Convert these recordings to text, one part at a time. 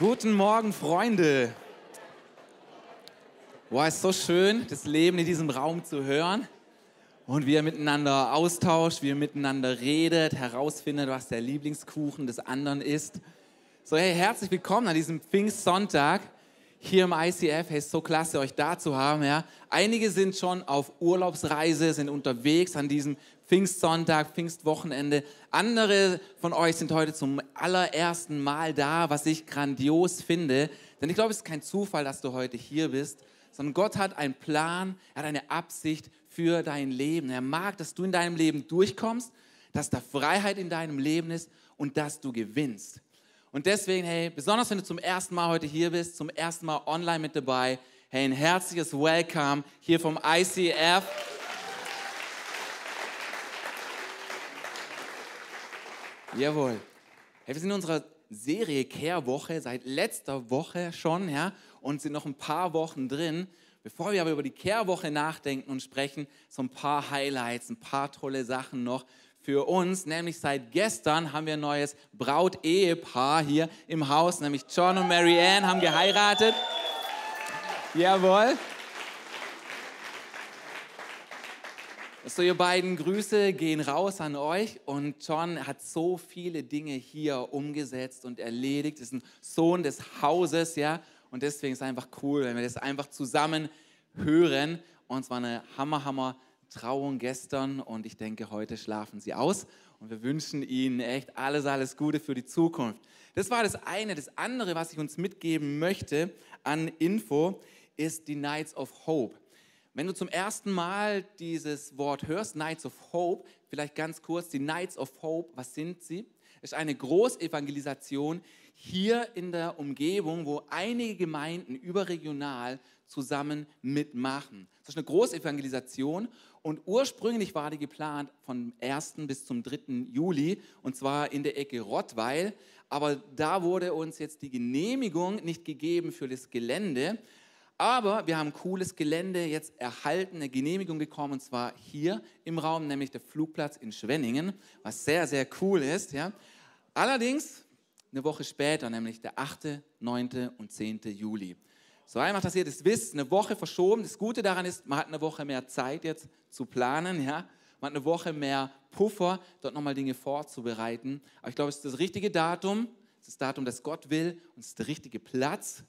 Guten Morgen, Freunde. Wow, es ist so schön, das Leben in diesem Raum zu hören und wie ihr miteinander austauscht, wie ihr miteinander redet, herausfindet, was der Lieblingskuchen des anderen ist. So, hey, herzlich willkommen an diesem Pfingstsonntag hier im ICF. Hey, ist so klasse, euch da zu haben. Ja. Einige sind schon auf Urlaubsreise, sind unterwegs an diesem Pfingstsonntag, Pfingstwochenende. Andere von euch sind heute zum allerersten Mal da, was ich grandios finde. Denn ich glaube, es ist kein Zufall, dass du heute hier bist, sondern Gott hat einen Plan, er hat eine Absicht für dein Leben. Er mag, dass du in deinem Leben durchkommst, dass da Freiheit in deinem Leben ist und dass du gewinnst. Und deswegen, hey, besonders wenn du zum ersten Mal heute hier bist, zum ersten Mal online mit dabei, hey, ein herzliches Welcome hier vom ICF. Jawohl. Hey, wir sind in unserer Serie Kehrwoche seit letzter Woche schon, ja, und sind noch ein paar Wochen drin. Bevor wir aber über die Kehrwoche nachdenken und sprechen, so ein paar Highlights, ein paar tolle Sachen noch für uns. Nämlich seit gestern haben wir ein neues Braut-Ehepaar hier im Haus, nämlich John und Mary Ann haben geheiratet. Jawohl. So, ihr beiden Grüße gehen raus an euch und John hat so viele Dinge hier umgesetzt und erledigt, ist ein Sohn des Hauses, ja, und deswegen ist es einfach cool, wenn wir das einfach zusammen hören. Und es war eine Hammer, Hammer Trauung gestern und ich denke, heute schlafen sie aus und wir wünschen ihnen echt alles, alles Gute für die Zukunft. Das war das eine. Das andere, was ich uns mitgeben möchte an Info, ist die Nights of Hope. Wenn du zum ersten Mal dieses Wort hörst, Nights of Hope, vielleicht ganz kurz, die Nights of Hope, was sind sie? Ist eine Großevangelisation hier in der Umgebung, wo einige Gemeinden überregional zusammen mitmachen. Das ist eine Großevangelisation und ursprünglich war die geplant vom 1. bis zum 3. Juli und zwar in der Ecke Rottweil. Aber da wurde uns jetzt die Genehmigung nicht gegeben für das Gelände. Aber wir haben cooles Gelände jetzt erhalten, eine Genehmigung bekommen, und zwar hier im Raum, nämlich der Flugplatz in Schwenningen, was sehr, sehr cool ist. Ja. Allerdings eine Woche später, nämlich der 8., 9. und 10. Juli. So einfach, dass ihr das wisst, eine Woche verschoben. Das Gute daran ist, man hat eine Woche mehr Zeit jetzt zu planen. Ja. Man hat eine Woche mehr Puffer, dort nochmal Dinge vorzubereiten. Aber ich glaube, es ist das richtige Datum, es ist das Datum, das Gott will und es ist der richtige Platz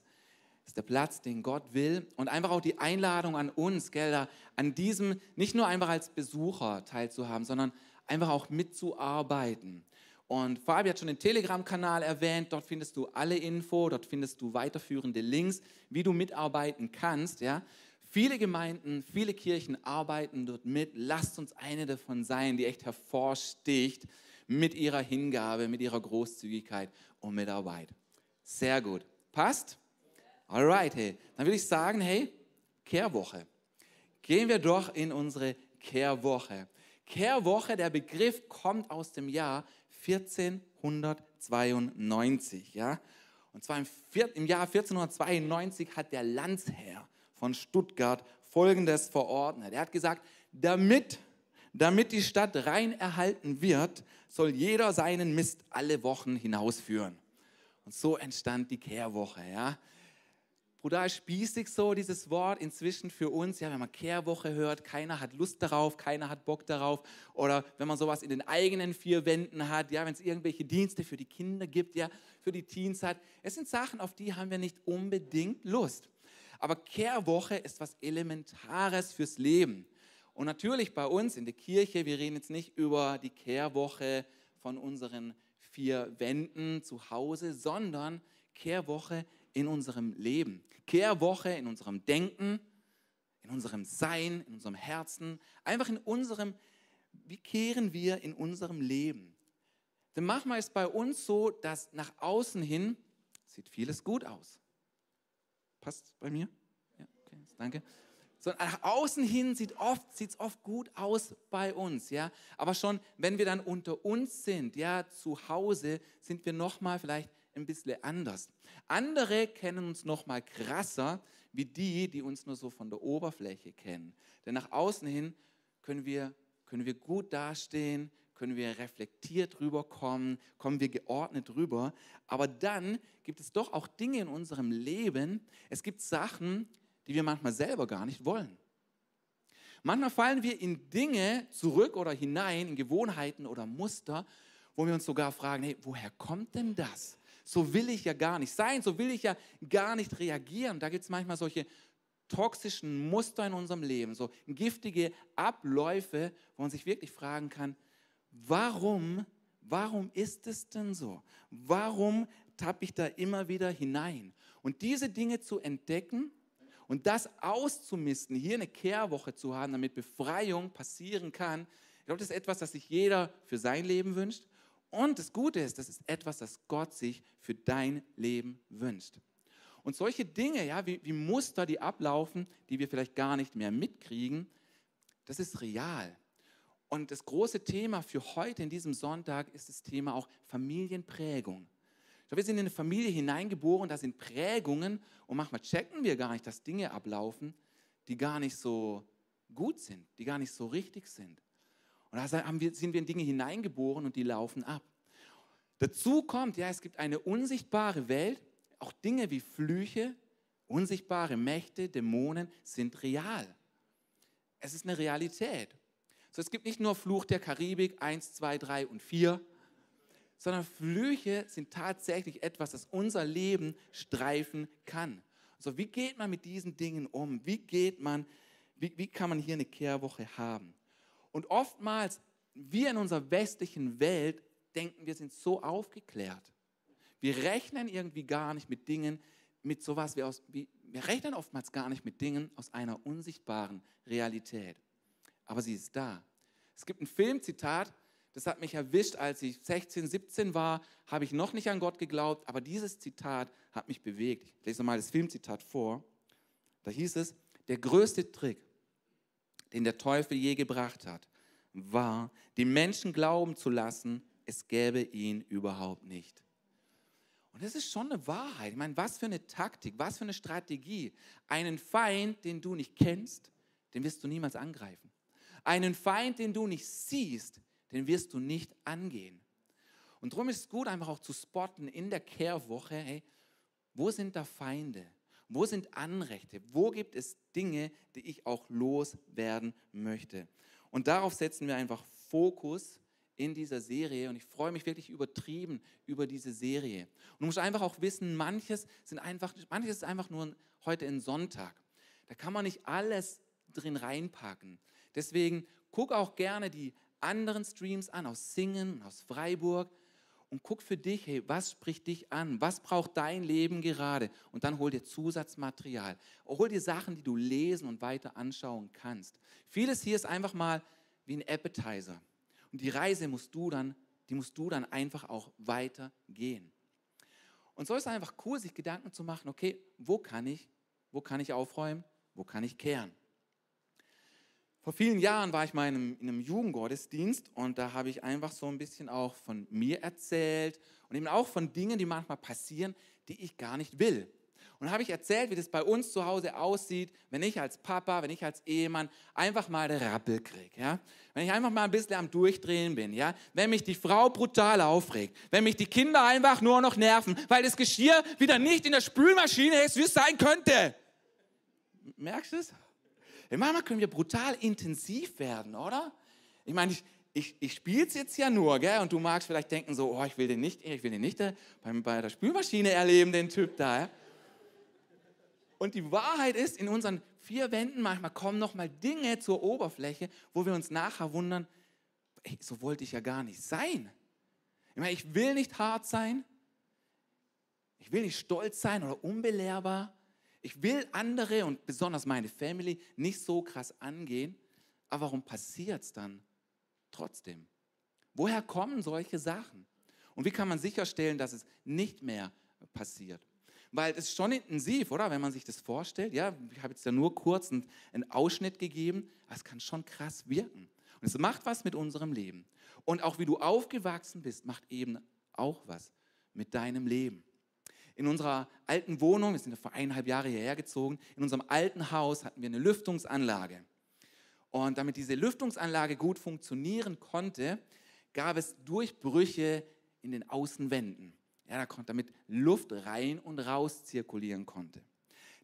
ist der Platz, den Gott will. Und einfach auch die Einladung an uns, gell, an diesem nicht nur einfach als Besucher teilzuhaben, sondern einfach auch mitzuarbeiten. Und Fabi hat schon den Telegram-Kanal erwähnt, dort findest du alle Info, dort findest du weiterführende Links, wie du mitarbeiten kannst. Ja? Viele Gemeinden, viele Kirchen arbeiten dort mit. Lasst uns eine davon sein, die echt hervorsticht mit ihrer Hingabe, mit ihrer Großzügigkeit und Mitarbeit. Sehr gut. Passt? Alright, hey. Dann würde ich sagen, hey, Kehrwoche. Gehen wir doch in unsere Kehrwoche. Kehrwoche, der Begriff kommt aus dem Jahr 1492, ja. Und zwar im, im Jahr 1492 hat der Landsherr von Stuttgart Folgendes verordnet. Er hat gesagt, damit, damit die Stadt rein erhalten wird, soll jeder seinen Mist alle Wochen hinausführen. Und so entstand die Kehrwoche, ja brutal spießig so, dieses Wort inzwischen für uns. Ja, wenn man Kehrwoche hört, keiner hat Lust darauf, keiner hat Bock darauf. Oder wenn man sowas in den eigenen vier Wänden hat, ja, wenn es irgendwelche Dienste für die Kinder gibt, ja, für die Teens hat. Es sind Sachen, auf die haben wir nicht unbedingt Lust. Aber Kehrwoche ist was Elementares fürs Leben. Und natürlich bei uns in der Kirche, wir reden jetzt nicht über die Kehrwoche von unseren vier Wänden zu Hause, sondern Kehrwoche in unserem Leben. Kehrwoche in unserem Denken, in unserem Sein, in unserem Herzen, einfach in unserem, wie kehren wir in unserem Leben? Denn manchmal ist bei uns so, dass nach außen hin sieht vieles gut aus. Passt bei mir? Ja, okay, danke. So, nach außen hin sieht oft sieht es oft gut aus bei uns, ja. Aber schon, wenn wir dann unter uns sind, ja, zu Hause, sind wir noch mal vielleicht ein bisschen anders. Andere kennen uns noch mal krasser wie die, die uns nur so von der Oberfläche kennen. Denn nach außen hin können wir, können wir gut dastehen, können wir reflektiert rüberkommen, kommen wir geordnet rüber. Aber dann gibt es doch auch Dinge in unserem Leben, es gibt Sachen, die wir manchmal selber gar nicht wollen. Manchmal fallen wir in Dinge zurück oder hinein, in Gewohnheiten oder Muster, wo wir uns sogar fragen, hey, woher kommt denn das? So will ich ja gar nicht sein, so will ich ja gar nicht reagieren. Da gibt es manchmal solche toxischen Muster in unserem Leben, so giftige Abläufe, wo man sich wirklich fragen kann, warum, warum ist es denn so? Warum tappe ich da immer wieder hinein? Und diese Dinge zu entdecken und das auszumisten, hier eine Kehrwoche zu haben, damit Befreiung passieren kann, ich glaube, das ist etwas, das sich jeder für sein Leben wünscht. Und das Gute ist, das ist etwas, das Gott sich für dein Leben wünscht. Und solche Dinge, ja, wie, wie Muster, die ablaufen, die wir vielleicht gar nicht mehr mitkriegen, das ist real. Und das große Thema für heute in diesem Sonntag ist das Thema auch Familienprägung. Wir sind in eine Familie hineingeboren, da sind Prägungen und manchmal checken wir gar nicht, dass Dinge ablaufen, die gar nicht so gut sind, die gar nicht so richtig sind. Und da sind wir in Dinge hineingeboren und die laufen ab. Dazu kommt, ja, es gibt eine unsichtbare Welt, auch Dinge wie Flüche, unsichtbare Mächte, Dämonen sind real. Es ist eine Realität. So, es gibt nicht nur Fluch der Karibik 1, 2, 3 und 4, sondern Flüche sind tatsächlich etwas, das unser Leben streifen kann. So, wie geht man mit diesen Dingen um? Wie geht man, wie, wie kann man hier eine Kehrwoche haben? Und oftmals, wir in unserer westlichen Welt denken, wir sind so aufgeklärt. Wir rechnen irgendwie gar nicht mit Dingen, mit sowas wie aus, wie, wir rechnen oftmals gar nicht mit Dingen aus einer unsichtbaren Realität. Aber sie ist da. Es gibt ein Filmzitat, das hat mich erwischt, als ich 16, 17 war, habe ich noch nicht an Gott geglaubt, aber dieses Zitat hat mich bewegt. Ich lese mal das Filmzitat vor. Da hieß es, der größte Trick, den der Teufel je gebracht hat, war, die Menschen glauben zu lassen, es gäbe ihn überhaupt nicht. Und das ist schon eine Wahrheit. Ich meine, was für eine Taktik, was für eine Strategie. Einen Feind, den du nicht kennst, den wirst du niemals angreifen. Einen Feind, den du nicht siehst, den wirst du nicht angehen. Und darum ist es gut, einfach auch zu spotten in der Kehrwoche, hey, wo sind da Feinde? Wo sind Anrechte? Wo gibt es Dinge, die ich auch loswerden möchte? Und darauf setzen wir einfach Fokus in dieser Serie und ich freue mich wirklich übertrieben über diese Serie. Und du musst einfach auch wissen, manches sind einfach, manches ist einfach nur heute ein Sonntag. Da kann man nicht alles drin reinpacken. Deswegen guck auch gerne die anderen Streams an aus Singen, aus Freiburg und guck für dich, hey, was spricht dich an? Was braucht dein Leben gerade? Und dann hol dir Zusatzmaterial. Hol dir Sachen, die du lesen und weiter anschauen kannst. Vieles hier ist einfach mal wie ein Appetizer. Und die Reise musst du dann, die musst du dann einfach auch weitergehen. Und so ist es einfach cool, sich Gedanken zu machen, okay, wo kann ich, wo kann ich aufräumen, wo kann ich kehren? Vor vielen Jahren war ich mal in einem, in einem Jugendgottesdienst und da habe ich einfach so ein bisschen auch von mir erzählt und eben auch von Dingen, die manchmal passieren, die ich gar nicht will. Und habe ich erzählt, wie das bei uns zu Hause aussieht, wenn ich als Papa, wenn ich als Ehemann einfach mal den Rappel kriege. Ja? Wenn ich einfach mal ein bisschen am Durchdrehen bin. Ja? Wenn mich die Frau brutal aufregt. Wenn mich die Kinder einfach nur noch nerven, weil das Geschirr wieder nicht in der Spülmaschine ist, wie es sein könnte. Merkst du es? Manchmal können wir brutal intensiv werden, oder? Ich meine, ich, ich, ich spiele es jetzt ja nur, gell? Und du magst vielleicht denken so, oh, ich will den nicht, ich will den nicht äh, bei der Spülmaschine erleben, den Typ da. Ja? Und die Wahrheit ist, in unseren vier Wänden manchmal kommen noch mal Dinge zur Oberfläche, wo wir uns nachher wundern, ey, so wollte ich ja gar nicht sein. Ich meine, ich will nicht hart sein. Ich will nicht stolz sein oder unbelehrbar. Ich will andere und besonders meine Family nicht so krass angehen. Aber warum passiert es dann trotzdem? Woher kommen solche Sachen? Und wie kann man sicherstellen, dass es nicht mehr passiert? Weil es ist schon intensiv, oder? Wenn man sich das vorstellt. Ja, ich habe jetzt ja nur kurz einen, Ausschnitt gegeben. Aber es kann schon krass wirken. Und es macht was mit unserem Leben. Und auch wie du aufgewachsen bist, macht eben auch was mit deinem Leben. In unserer alten Wohnung, wir sind vor eineinhalb Jahre hierher gezogen, in unserem alten Haus hatten wir eine Lüftungsanlage. Und damit diese Lüftungsanlage gut funktionieren konnte, gab es Durchbrüche in den Außenwänden. Ja, damit Luft rein und raus zirkulieren konnte.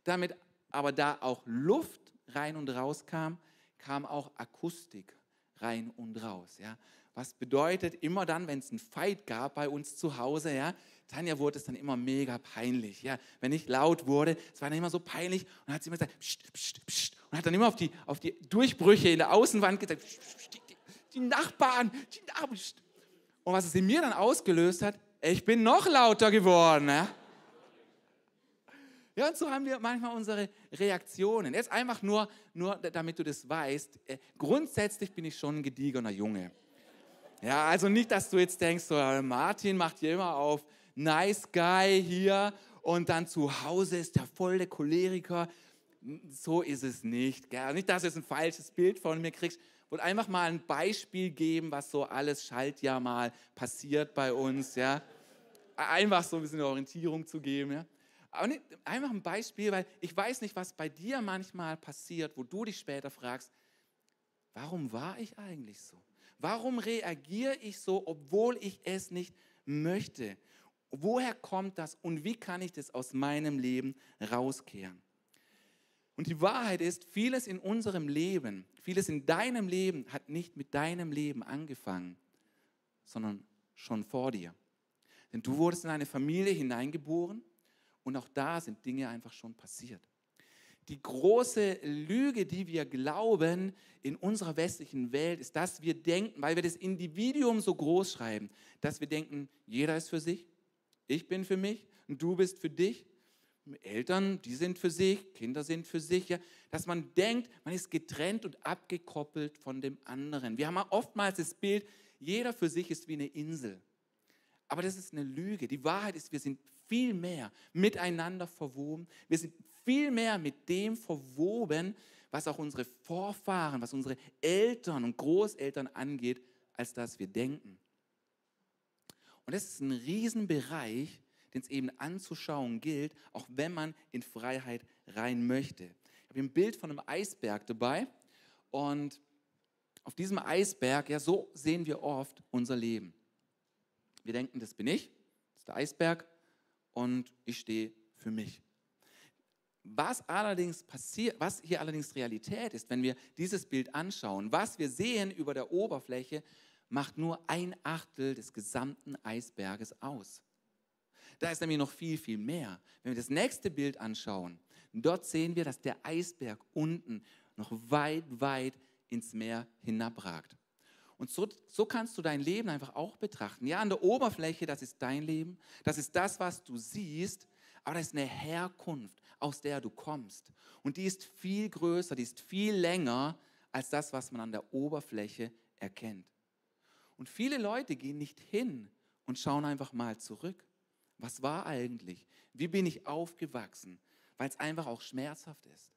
Damit aber da auch Luft rein und raus kam, kam auch Akustik rein und raus. Ja. Was bedeutet, immer dann, wenn es einen Fight gab bei uns zu Hause, ja, Tanja wurde es dann immer mega peinlich. Ja. Wenn ich laut wurde, es war dann immer so peinlich und hat sie immer gesagt, pst, pst, pst, und hat dann immer auf die, auf die Durchbrüche in der Außenwand gesagt, pst, pst, die, die Nachbarn, die Nachbarn. Und was es in mir dann ausgelöst hat, ich bin noch lauter geworden. Ja. Ja, und so haben wir manchmal unsere Reaktionen. Jetzt einfach nur, nur damit du das weißt. Äh, grundsätzlich bin ich schon ein gediegener Junge. Ja, also nicht, dass du jetzt denkst, so, Martin macht hier immer auf nice guy hier und dann zu Hause ist der voll der Choleriker. So ist es nicht. Gell? Nicht, dass du jetzt ein falsches Bild von mir kriegst. Ich wollte einfach mal ein Beispiel geben, was so alles Schaltjahr mal passiert bei uns. Ja? Einfach so ein bisschen Orientierung zu geben. Ja? Aber nicht, einfach ein Beispiel, weil ich weiß nicht, was bei dir manchmal passiert, wo du dich später fragst, warum war ich eigentlich so? Warum reagiere ich so, obwohl ich es nicht möchte? Woher kommt das und wie kann ich das aus meinem Leben rauskehren? Und die Wahrheit ist, vieles in unserem Leben, vieles in deinem Leben hat nicht mit deinem Leben angefangen, sondern schon vor dir. Denn du wurdest in eine Familie hineingeboren und auch da sind Dinge einfach schon passiert. Die große Lüge, die wir glauben in unserer westlichen Welt, ist, dass wir denken, weil wir das Individuum so groß schreiben, dass wir denken, jeder ist für sich, ich bin für mich und du bist für dich. Eltern, die sind für sich, Kinder sind für sich, ja, dass man denkt, man ist getrennt und abgekoppelt von dem anderen. Wir haben oftmals das Bild, jeder für sich ist wie eine Insel. Aber das ist eine Lüge. Die Wahrheit ist, wir sind viel mehr miteinander verwoben. Wir sind viel mehr mit dem verwoben, was auch unsere Vorfahren, was unsere Eltern und Großeltern angeht, als dass wir denken. Und das ist ein Riesenbereich, den es eben anzuschauen gilt, auch wenn man in Freiheit rein möchte. Ich habe ein Bild von einem Eisberg dabei und auf diesem Eisberg, ja, so sehen wir oft unser Leben. Wir denken, das bin ich, das ist der Eisberg und ich stehe für mich. Was allerdings passiert, was hier allerdings Realität ist, wenn wir dieses Bild anschauen, was wir sehen über der Oberfläche, macht nur ein Achtel des gesamten Eisberges aus. Da ist nämlich noch viel, viel mehr. Wenn wir das nächste Bild anschauen, dort sehen wir, dass der Eisberg unten noch weit, weit ins Meer hinabragt. Und so, so kannst du dein Leben einfach auch betrachten. Ja, an der Oberfläche, das ist dein Leben, das ist das, was du siehst, aber das ist eine Herkunft, aus der du kommst. Und die ist viel größer, die ist viel länger als das, was man an der Oberfläche erkennt. Und viele Leute gehen nicht hin und schauen einfach mal zurück. Was war eigentlich? Wie bin ich aufgewachsen? Weil es einfach auch schmerzhaft ist.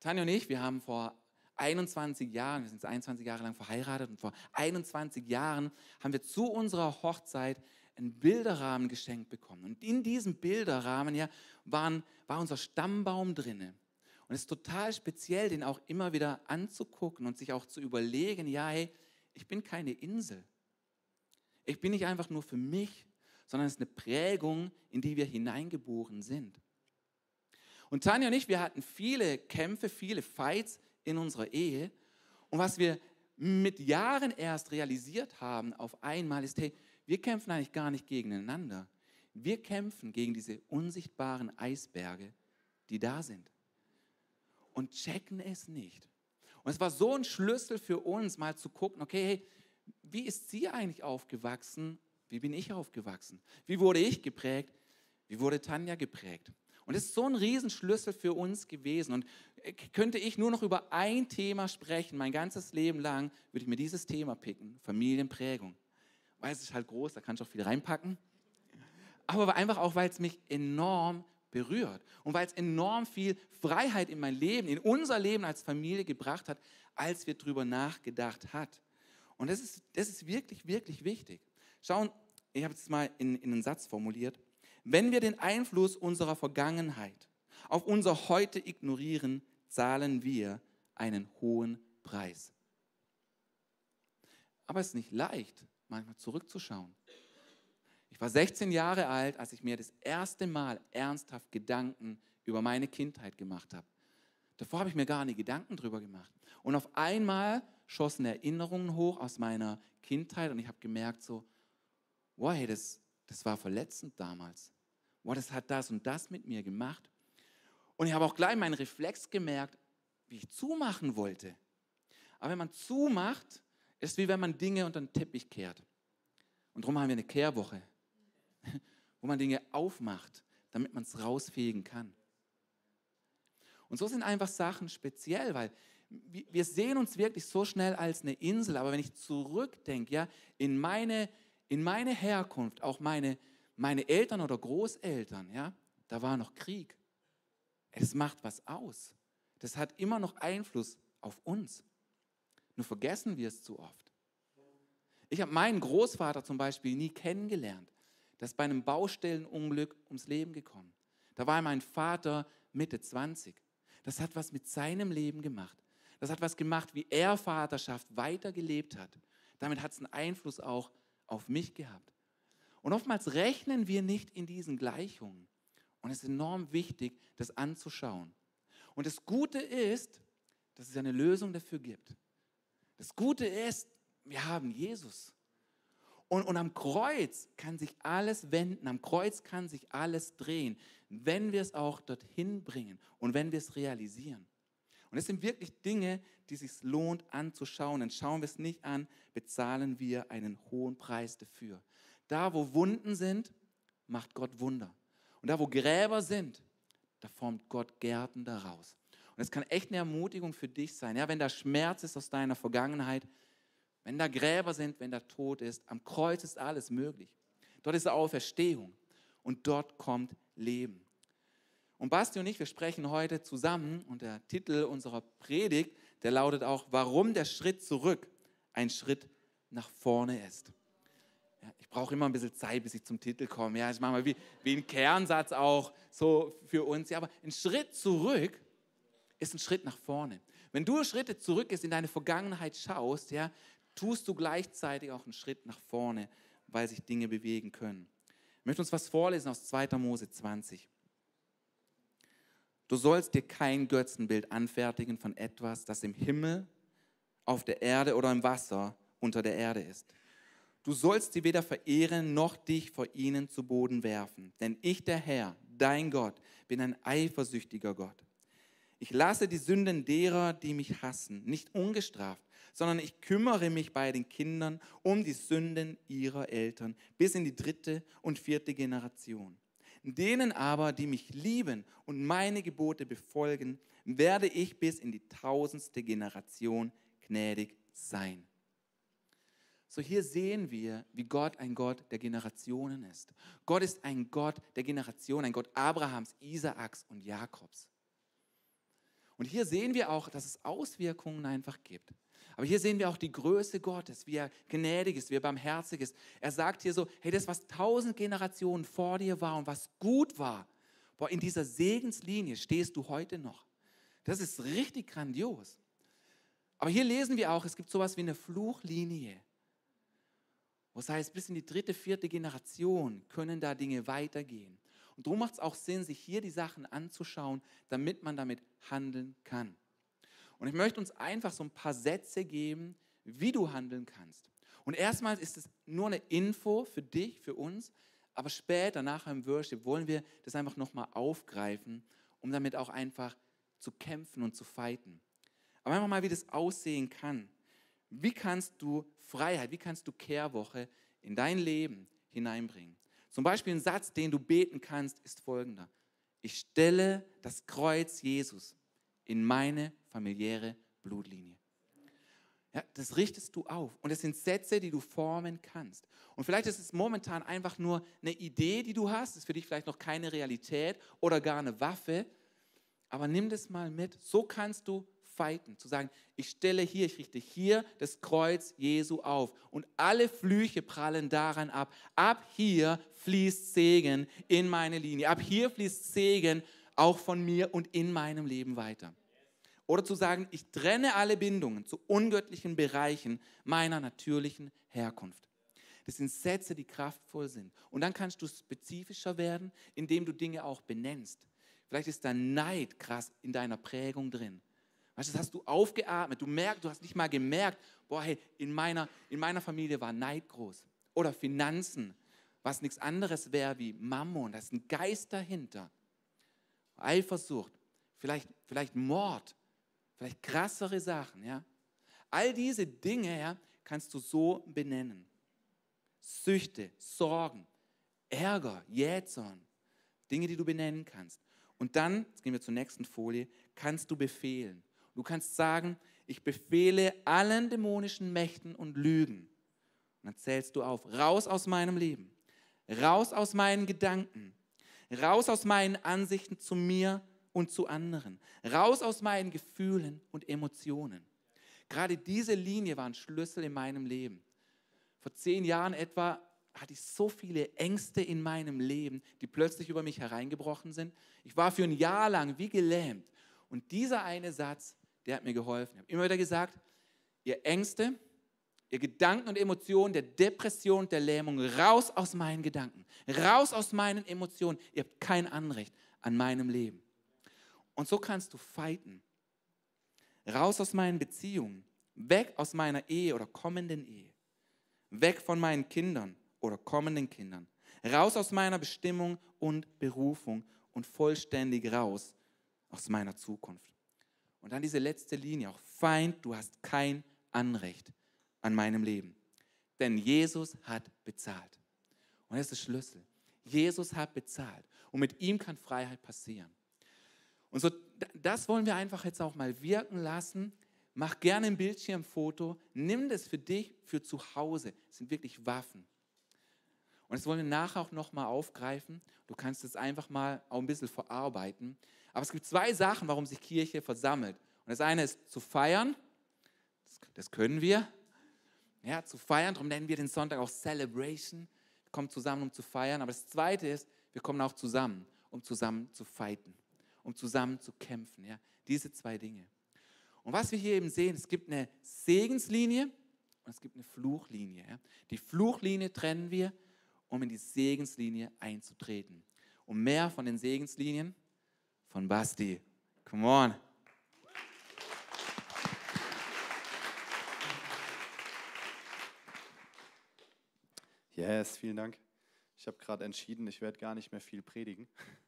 Tanja und ich, wir haben vor 21 Jahren, wir sind 21 Jahre lang verheiratet und vor 21 Jahren haben wir zu unserer Hochzeit einen Bilderrahmen geschenkt bekommen. Und in diesem Bilderrahmen ja, waren, war unser Stammbaum drinne. Und es ist total speziell, den auch immer wieder anzugucken und sich auch zu überlegen, ja, hey, ich bin keine Insel. Ich bin nicht einfach nur für mich, sondern es ist eine Prägung, in die wir hineingeboren sind. Und Tanja und ich, wir hatten viele Kämpfe, viele Fights in unserer Ehe. Und was wir mit Jahren erst realisiert haben auf einmal ist, hey, wir kämpfen eigentlich gar nicht gegeneinander. Wir kämpfen gegen diese unsichtbaren Eisberge, die da sind. Und checken es nicht. Und es war so ein Schlüssel für uns, mal zu gucken, okay, hey, wie ist sie eigentlich aufgewachsen? Wie bin ich aufgewachsen? Wie wurde ich geprägt? Wie wurde Tanja geprägt? Und es ist so ein Riesenschlüssel für uns gewesen. Und äh, könnte ich nur noch über ein Thema sprechen, mein ganzes Leben lang, würde ich mir dieses Thema picken, Familienprägung. Weil es ist halt groß, da kannst du auch viel reinpacken. Aber einfach auch, weil es mich enorm berührt und weil es enorm viel Freiheit in mein Leben, in unser Leben als Familie gebracht hat, als wir darüber nachgedacht hat. Und das ist, das ist wirklich, wirklich wichtig. Schauen, ich habe es mal in, in einen Satz formuliert. Wenn wir den Einfluss unserer Vergangenheit auf unser Heute ignorieren, zahlen wir einen hohen Preis. Aber es ist nicht leicht, manchmal zurückzuschauen. Ich war 16 Jahre alt, als ich mir das erste Mal ernsthaft Gedanken über meine Kindheit gemacht habe. Davor habe ich mir gar nicht Gedanken drüber gemacht. Und auf einmal schossen Erinnerungen hoch aus meiner Kindheit und ich habe gemerkt so, wow, hey, das, das war verletzend damals. Wow, das hat das und das mit mir gemacht. Und ich habe auch gleich meinen Reflex gemerkt, wie ich zumachen wollte. Aber wenn man zumacht, ist es wie wenn man Dinge unter den Teppich kehrt. Und darum haben wir eine Kehrwoche, wo man Dinge aufmacht, damit man es rausfegen kann. Und so sind einfach Sachen speziell, weil wir sehen uns wirklich so schnell als eine Insel, aber wenn ich zurückdenke, ja, in meine, in meine Herkunft, auch meine, meine Eltern oder Großeltern, ja, da war noch Krieg. Es macht was aus. Das hat immer noch Einfluss auf uns. Nur vergessen wir es zu oft. Ich habe meinen Großvater zum Beispiel nie kennengelernt. Der ist bei einem Baustellenunglück ums Leben gekommen. Da war mein Vater Mitte 20. Das hat was mit seinem Leben gemacht. Das hat was gemacht, wie er Vaterschaft weitergelebt hat. Damit hat es einen Einfluss auch auf mich gehabt. Und oftmals rechnen wir nicht in diesen Gleichungen. Und es ist enorm wichtig, das anzuschauen. Und das Gute ist, dass es eine Lösung dafür gibt. Das Gute ist, wir haben Jesus. Und, und am Kreuz kann sich alles wenden, am Kreuz kann sich alles drehen, wenn wir es auch dorthin bringen und wenn wir es realisieren. Und es sind wirklich Dinge, die sich lohnt anzuschauen. Denn schauen wir es nicht an, bezahlen wir einen hohen Preis dafür. Da, wo Wunden sind, macht Gott Wunder. Und da, wo Gräber sind, da formt Gott Gärten daraus. Und es kann echt eine Ermutigung für dich sein. Ja, wenn da Schmerz ist aus deiner Vergangenheit, wenn da Gräber sind, wenn da Tod ist, am Kreuz ist alles möglich. Dort ist Auferstehung und dort kommt Leben. Und Basti und ich, wir sprechen heute zusammen und der Titel unserer Predigt, der lautet auch, warum der Schritt zurück ein Schritt nach vorne ist. Ja, ich brauche immer ein bisschen Zeit, bis ich zum Titel komme. Ja, ich mache mal wie, wie ein Kernsatz auch so für uns. Ja, aber ein Schritt zurück ist ein Schritt nach vorne. Wenn du Schritte zurück ist in deine Vergangenheit schaust, ja, tust du gleichzeitig auch einen Schritt nach vorne, weil sich Dinge bewegen können. Ich möchte uns was vorlesen aus 2. Mose 20. Du sollst dir kein Götzenbild anfertigen von etwas, das im Himmel, auf der Erde oder im Wasser unter der Erde ist. Du sollst sie weder verehren noch dich vor ihnen zu Boden werfen. Denn ich, der Herr, dein Gott, bin ein eifersüchtiger Gott. Ich lasse die Sünden derer, die mich hassen, nicht ungestraft, sondern ich kümmere mich bei den Kindern um die Sünden ihrer Eltern bis in die dritte und vierte Generation. Denen aber, die mich lieben und meine Gebote befolgen, werde ich bis in die tausendste Generation gnädig sein. So hier sehen wir, wie Gott ein Gott der Generationen ist. Gott ist ein Gott der Generationen, ein Gott Abrahams, Isaaks und Jakobs. Und hier sehen wir auch, dass es Auswirkungen einfach gibt. Aber hier sehen wir auch die Größe Gottes, wie er gnädig ist, wie er barmherzig ist. Er sagt hier so, hey, das, was tausend Generationen vor dir war und was gut war, boah, in dieser Segenslinie stehst du heute noch. Das ist richtig grandios. Aber hier lesen wir auch, es gibt sowas wie eine Fluchlinie. Wo es heißt, bis in die dritte, vierte Generation können da Dinge weitergehen. Und darum macht es auch Sinn, sich hier die Sachen anzuschauen, damit man damit handeln kann. Und ich möchte uns einfach so ein paar Sätze geben, wie du handeln kannst. Und erstmal ist es nur eine Info für dich, für uns, aber später, nachher im Worship, wollen wir das einfach nochmal aufgreifen, um damit auch einfach zu kämpfen und zu fighten. Aber einfach mal, wie das aussehen kann. Wie kannst du Freiheit, wie kannst du Kehrwoche in dein Leben hineinbringen? Zum Beispiel ein Satz, den du beten kannst, ist folgender. Ich stelle das Kreuz Jesus in meine familiäre Blutlinie. Ja, das richtest du auf. Und es sind Sätze, die du formen kannst. Und vielleicht ist es momentan einfach nur eine Idee, die du hast. Ist für dich vielleicht noch keine Realität oder gar eine Waffe. Aber nimm das mal mit. So kannst du fighten. Zu sagen, ich stelle hier, ich richte hier das Kreuz Jesu auf. Und alle Flüche prallen daran ab. Ab hier fließt Segen in meine Linie. Ab hier fließt Segen auch von mir und in meinem Leben weiter. Oder zu sagen, ich trenne alle Bindungen zu ungöttlichen Bereichen meiner natürlichen Herkunft. Das sind Sätze, die kraftvoll sind. Und dann kannst du spezifischer werden, indem du Dinge auch benennst. Vielleicht ist da Neid krass in deiner Prägung drin. Weißt du, das hast du aufgeatmet. Du merkst, du hast nicht mal gemerkt, boah, hey, in meiner, in meiner Familie war Neid groß. Oder Finanzen, was nichts anderes wäre wie Mammon. Da ist ein Geist dahinter. Eifersucht, vielleicht, vielleicht Mord, vielleicht krassere Sachen. Ja? All diese Dinge ja, kannst du so benennen. Süchte, Sorgen, Ärger, Jähzorn, Dinge, die du benennen kannst. Und dann, jetzt gehen wir zur nächsten Folie, kannst du befehlen. Du kannst sagen, ich befehle allen dämonischen Mächten und Lügen. Und dann zählst du auf, raus aus meinem Leben, raus aus meinen Gedanken, raus aus meinen Ansichten zu mir und zu anderen, raus aus meinen Gefühlen und Emotionen. Gerade diese Linie war ein Schlüssel in meinem Leben. Vor zehn Jahren etwa hatte ich so viele Ängste in meinem Leben, die plötzlich über mich hereingebrochen sind. Ich war für ein Jahr lang wie gelähmt. Und dieser eine Satz, der hat mir geholfen. Ich habe immer wieder gesagt, ihr Ängste, ihr Gedanken und Emotionen der Depression und der Lähmung, raus aus meinen Gedanken, raus aus meinen Emotionen. Ihr habt kein Anrecht an meinem Leben. Und so kannst du fighten. Raus aus meinen Beziehungen, weg aus meiner Ehe oder kommenden Ehe, weg von meinen Kindern oder kommenden Kindern, raus aus meiner Bestimmung und Berufung und vollständig raus aus meiner Zukunft. Und dann diese letzte Linie, auch Feind, du hast kein Anrecht an meinem Leben. Denn Jesus hat bezahlt. Und das ist der Schlüssel. Jesus hat bezahlt. Und mit ihm kann Freiheit passieren. Und so, das wollen wir einfach jetzt auch mal wirken lassen. Mach gerne ein Bildschirmfoto. Nimm das für dich, für zu Hause. Es sind wirklich Waffen. Und das wollen wir nachher auch nochmal aufgreifen. Du kannst es einfach mal auch ein bisschen verarbeiten. Aber es gibt zwei Sachen, warum sich Kirche versammelt. Und das eine ist zu feiern. Das, können wir. Ja, zu feiern, darum nennen wir den Sonntag auch Celebration. Wir kommen zusammen, um zu feiern. Aber das zweite ist, wir kommen auch zusammen, um zusammen zu fighten um zusammen zu kämpfen. Ja? Diese zwei Dinge. Und was wir hier eben sehen, es gibt eine Segenslinie und es gibt eine Fluchlinie. Ja? Die Fluchlinie trennen wir, um in die Segenslinie einzutreten. Und mehr von den Segenslinien von Basti. Come on. Yes, vielen Dank. Ich habe gerade entschieden, ich werde gar nicht mehr viel predigen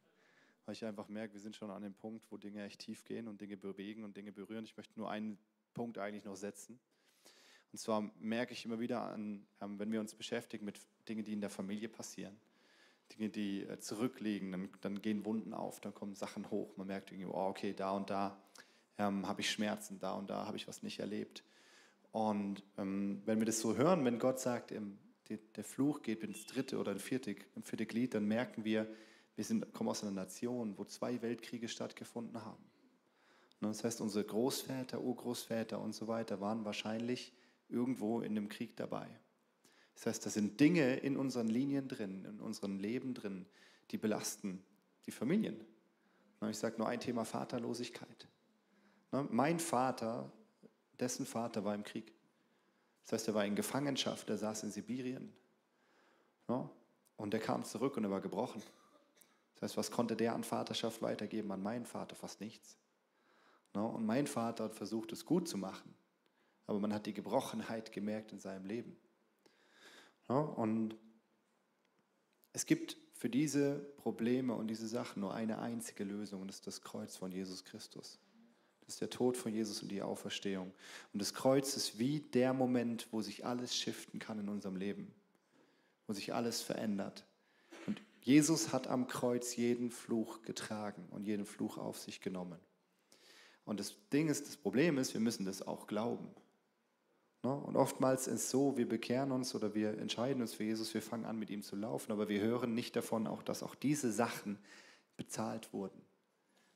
weil ich einfach merke, wir sind schon an dem Punkt, wo Dinge echt tief gehen und Dinge bewegen und Dinge berühren. Ich möchte nur einen Punkt eigentlich noch setzen. Und zwar merke ich immer wieder an, ähm, wenn wir uns beschäftigen mit Dingen, die in der Familie passieren, Dinge, die äh, zurückliegen, dann, dann gehen Wunden auf, dann kommen Sachen hoch. Man merkt irgendwie, oh, okay, da und da ähm, habe ich Schmerzen, da und da habe ich was nicht erlebt. Und ähm, wenn wir das so hören, wenn Gott sagt, im, der Fluch geht ins dritte oder ins vierte, im vierte Glied, dann merken wir, wir sind, kommen aus einer Nation, wo zwei Weltkriege stattgefunden haben. Ne, das heißt, unsere Großväter, Urgroßväter und so weiter waren wahrscheinlich irgendwo in einem Krieg dabei. Das heißt, da sind Dinge in unseren Linien drin, in unserem Leben drin, die belasten die Familien. Ne, ich sage nur ein Thema Vaterlosigkeit. Ne, mein Vater, dessen Vater war im Krieg. Das heißt, er war in Gefangenschaft, er saß in Sibirien. Und er kam zurück und er war gebrochen. Das heißt, was konnte der an Vaterschaft weitergeben an meinen Vater? Fast nichts. Und mein Vater hat versucht, es gut zu machen, aber man hat die Gebrochenheit gemerkt in seinem Leben. Und es gibt für diese Probleme und diese Sachen nur eine einzige Lösung und das ist das Kreuz von Jesus Christus. Das ist der Tod von Jesus und die Auferstehung. Und das Kreuz ist wie der Moment, wo sich alles shiften kann in unserem Leben, wo sich alles verändert. Jesus hat am Kreuz jeden Fluch getragen und jeden Fluch auf sich genommen. Und das Ding ist, das Problem ist, wir müssen das auch glauben. Ne? Und oftmals ist es so, wir bekehren uns oder wir entscheiden uns für Jesus, wir fangen an mit ihm zu laufen, aber wir hören nicht davon, auch, dass auch diese Sachen bezahlt wurden.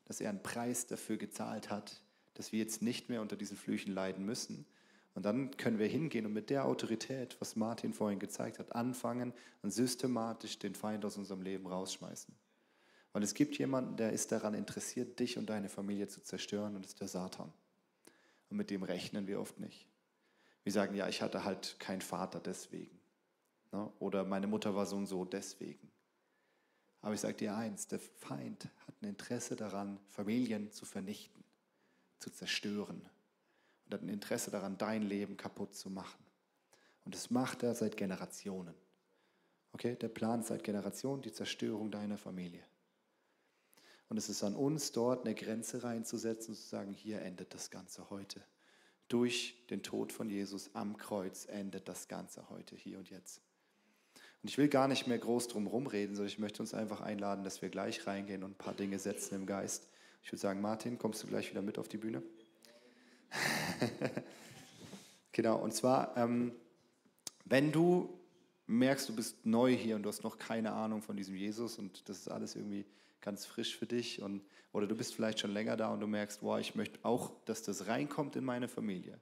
Dass er einen Preis dafür gezahlt hat, dass wir jetzt nicht mehr unter diesen Flüchen leiden müssen, und dann können wir hingehen und mit der Autorität, was Martin vorhin gezeigt hat, anfangen und systematisch den Feind aus unserem Leben rausschmeißen. Weil es gibt jemanden, der ist daran interessiert, dich und deine Familie zu zerstören, und das ist der Satan. Und mit dem rechnen wir oft nicht. Wir sagen, ja, ich hatte halt keinen Vater deswegen. Ne? Oder meine Mutter war so und so deswegen. Aber ich sage dir eins, der Feind hat ein Interesse daran, Familien zu vernichten, zu zerstören. Und hat ein Interesse daran, dein Leben kaputt zu machen. Und das macht er seit Generationen. Okay, der plant seit Generationen die Zerstörung deiner Familie. Und es ist an uns, dort eine Grenze reinzusetzen und zu sagen, hier endet das Ganze heute. Durch den Tod von Jesus am Kreuz endet das Ganze heute, hier und jetzt. Und ich will gar nicht mehr groß drum rumreden, sondern ich möchte uns einfach einladen, dass wir gleich reingehen und ein paar Dinge setzen im Geist. Ich würde sagen, Martin, kommst du gleich wieder mit auf die Bühne? genau, und zwar, ähm, wenn du merkst, du bist neu hier und du hast noch keine Ahnung von diesem Jesus und das ist alles irgendwie ganz frisch für dich und, oder du bist vielleicht schon länger da und du merkst, wow, ich möchte auch, dass das reinkommt in meine Familie.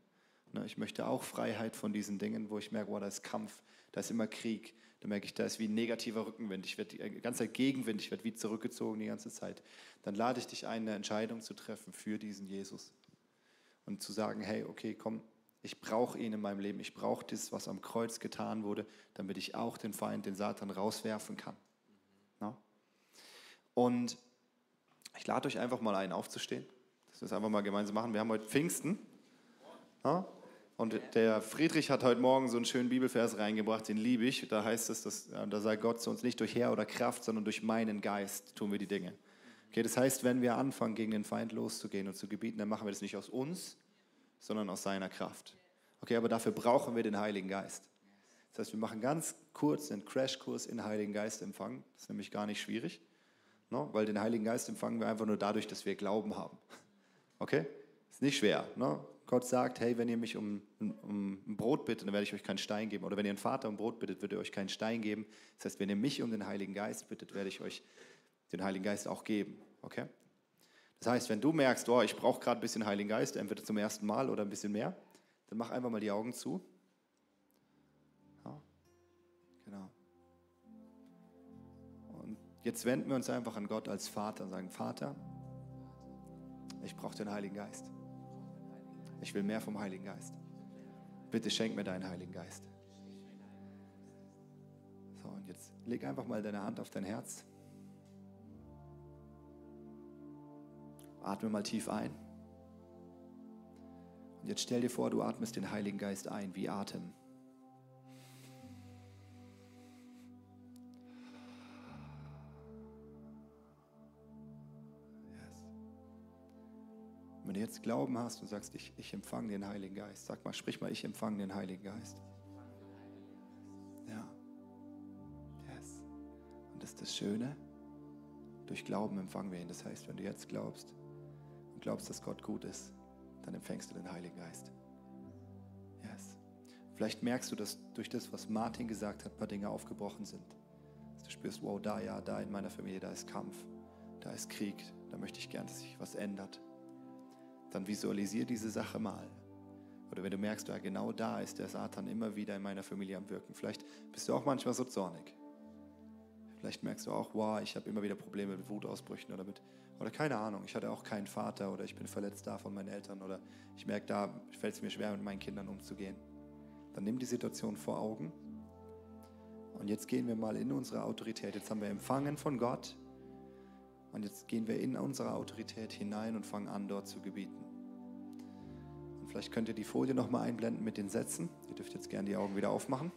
Ne, ich möchte auch Freiheit von diesen Dingen, wo ich merke, wow, da ist Kampf, da ist immer Krieg, da merke ich, da ist wie ein negativer Rückenwind, ich werde die ganze Zeit Gegenwind, ich werde wie zurückgezogen die ganze Zeit. Dann lade ich dich ein, eine Entscheidung zu treffen für diesen Jesus und zu sagen, hey, okay, komm, ich brauche ihn in meinem Leben, ich brauche das, was am Kreuz getan wurde, damit ich auch den Feind, den Satan rauswerfen kann. Und ich lade euch einfach mal ein, aufzustehen. Dass wir einfach mal gemeinsam machen. Wir haben heute Pfingsten. Ja? Und der Friedrich hat heute Morgen so einen schönen Bibelvers reingebracht, den liebe ich. Da heißt es, dass, da sagt Gott zu uns nicht durch Herr oder Kraft, sondern durch meinen Geist tun wir die Dinge. Okay, das heißt, wenn wir anfangen, gegen den Feind loszugehen und zu gebieten, dann machen wir das nicht aus uns, sondern aus seiner Kraft. Okay, aber dafür brauchen wir den Heiligen Geist. Das heißt, wir machen ganz kurz einen Crashkurs in Heiligen Geist empfangen. Das ist nämlich gar nicht schwierig. Ne? Weil den Heiligen Geist empfangen wir einfach nur dadurch, dass wir Glauben haben. Okay? Ist nicht schwer. Ne? Gott sagt, hey, wenn ihr mich um, um, ein Brot bittet, dann werde ich euch keinen Stein geben. Oder wenn ihr einen Vater um Brot bittet, wird er euch keinen Stein geben. Das heißt, wenn ihr mich um den Heiligen Geist bittet, werde ich euch den Heiligen Geist auch geben. Okay? Das heißt, wenn du merkst, oh, ich brauche gerade ein bisschen Heiligen Geist, entweder zum ersten Mal oder ein bisschen mehr, dann mach einfach mal die Augen zu. Ja, genau. Jetzt wenden wir uns einfach an Gott als Vater und sagen, Vater, ich brauche den Heiligen Geist. Ich will mehr vom Heiligen Geist. Bitte schenk mir deinen Heiligen Geist. So, und jetzt leg einfach mal deine Hand auf dein Herz. Atme mal tief ein. Und jetzt stell dir vor, du atmest den Heiligen Geist ein wie Atem. Wenn du jetzt Glauben hast und sagst, ich, ich empfange den Heiligen Geist, sag mal, sprich mal, ich empfange den Heiligen Geist. Ja. Yes. Und das ist das Schöne. Durch Glauben empfangen wir ihn. Das heißt, wenn du jetzt glaubst und glaubst, dass Gott gut ist, dann empfängst du den Heiligen Geist. Yes. Vielleicht merkst du, dass durch das, was Martin gesagt hat, ein paar Dinge aufgebrochen sind. Dass du spürst, wow, da ja, da in meiner Familie, da ist Kampf, da ist Krieg, da möchte ich gern, dass sich was ändert dann visualisier diese Sache mal. Oder wenn du merkst, ja, genau da ist der Satan immer wieder in meiner Familie am Wirken. Vielleicht bist du auch manchmal so zornig. Vielleicht merkst du auch, wow, ich habe immer wieder Probleme mit Wutausbrüchen oder mit, oder keine Ahnung, ich hatte auch keinen Vater oder ich bin verletzt da von meinen Eltern oder ich merke, da fällt es mir schwer, mit meinen Kindern umzugehen. Dann nimm die Situation vor Augen und jetzt gehen wir mal in unsere Autorität. Jetzt haben wir empfangen von Gott und jetzt gehen wir in unsere Autorität hinein und fangen an, dort zu gebieten. Und vielleicht könnt ihr die Folie nochmal einblenden mit den Sätzen. Ihr dürft jetzt gerne die Augen wieder aufmachen.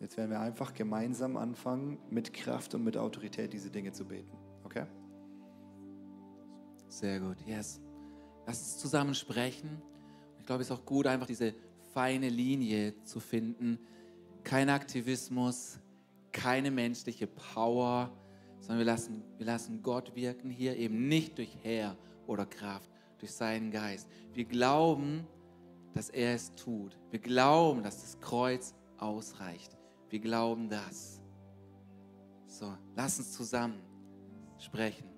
Jetzt werden wir einfach gemeinsam anfangen, mit Kraft und mit Autorität diese Dinge zu beten. Okay? Sehr gut, yes. Lass uns zusammen sprechen. Ich glaube, es ist auch gut, einfach diese feine Linie zu finden. Kein Aktivismus, keine menschliche Power, sondern wir lassen, wir lassen Gott wirken hier eben nicht durch Herr oder Kraft, durch seinen Geist. Wir glauben, dass er es tut. Wir glauben, dass das Kreuz ausreicht. Wir glauben das. So, lass uns zusammen sprechen.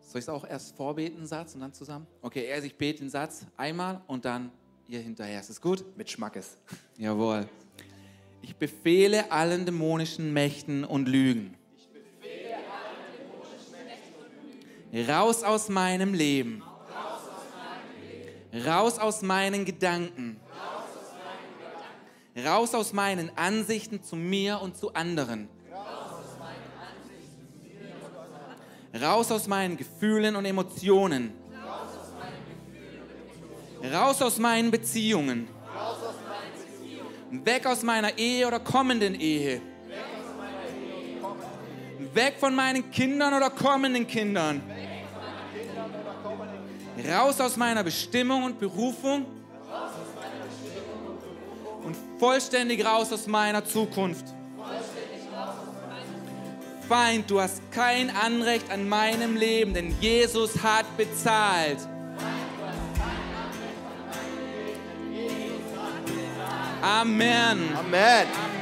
Soll ich es auch erst vorbeten, Satz und dann zusammen? Okay, erst ich bete den Satz einmal und dann ihr hinterher. Ist das gut? Mit Schmackes. Jawohl. Ich befehle allen dämonischen Mächten und Lügen Raus aus meinem Leben. Raus aus meinen Gedanken. Raus aus meinen Ansichten zu mir und zu anderen. Raus aus meinen Gefühlen und Emotionen. Raus aus meinen Beziehungen. Weg aus meiner Ehe oder kommenden Ehe. Weg von meinen Kindern oder kommenden Kindern. Raus aus meiner Bestimmung und Berufung. Und vollständig raus aus meiner Zukunft. Feind, du hast kein Anrecht an meinem Leben, denn Jesus hat bezahlt. Amen. Amen.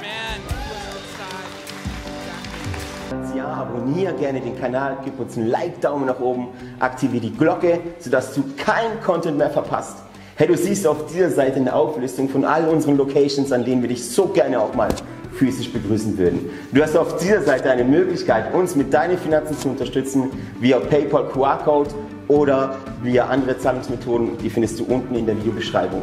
Ja, abonniere gerne den Kanal, gib uns einen Like, Daumen nach oben, aktiviere die Glocke, sodass du keinen Content mehr verpasst. Hey, du siehst auf dieser Seite eine Auflistung von all unseren Locations, an denen wir dich so gerne auch mal physisch begrüßen würden. Du hast auf dieser Seite eine Möglichkeit, uns mit deinen Finanzen zu unterstützen, via PayPal QR-Code oder via andere Zahlungsmethoden, die findest du unten in der Videobeschreibung.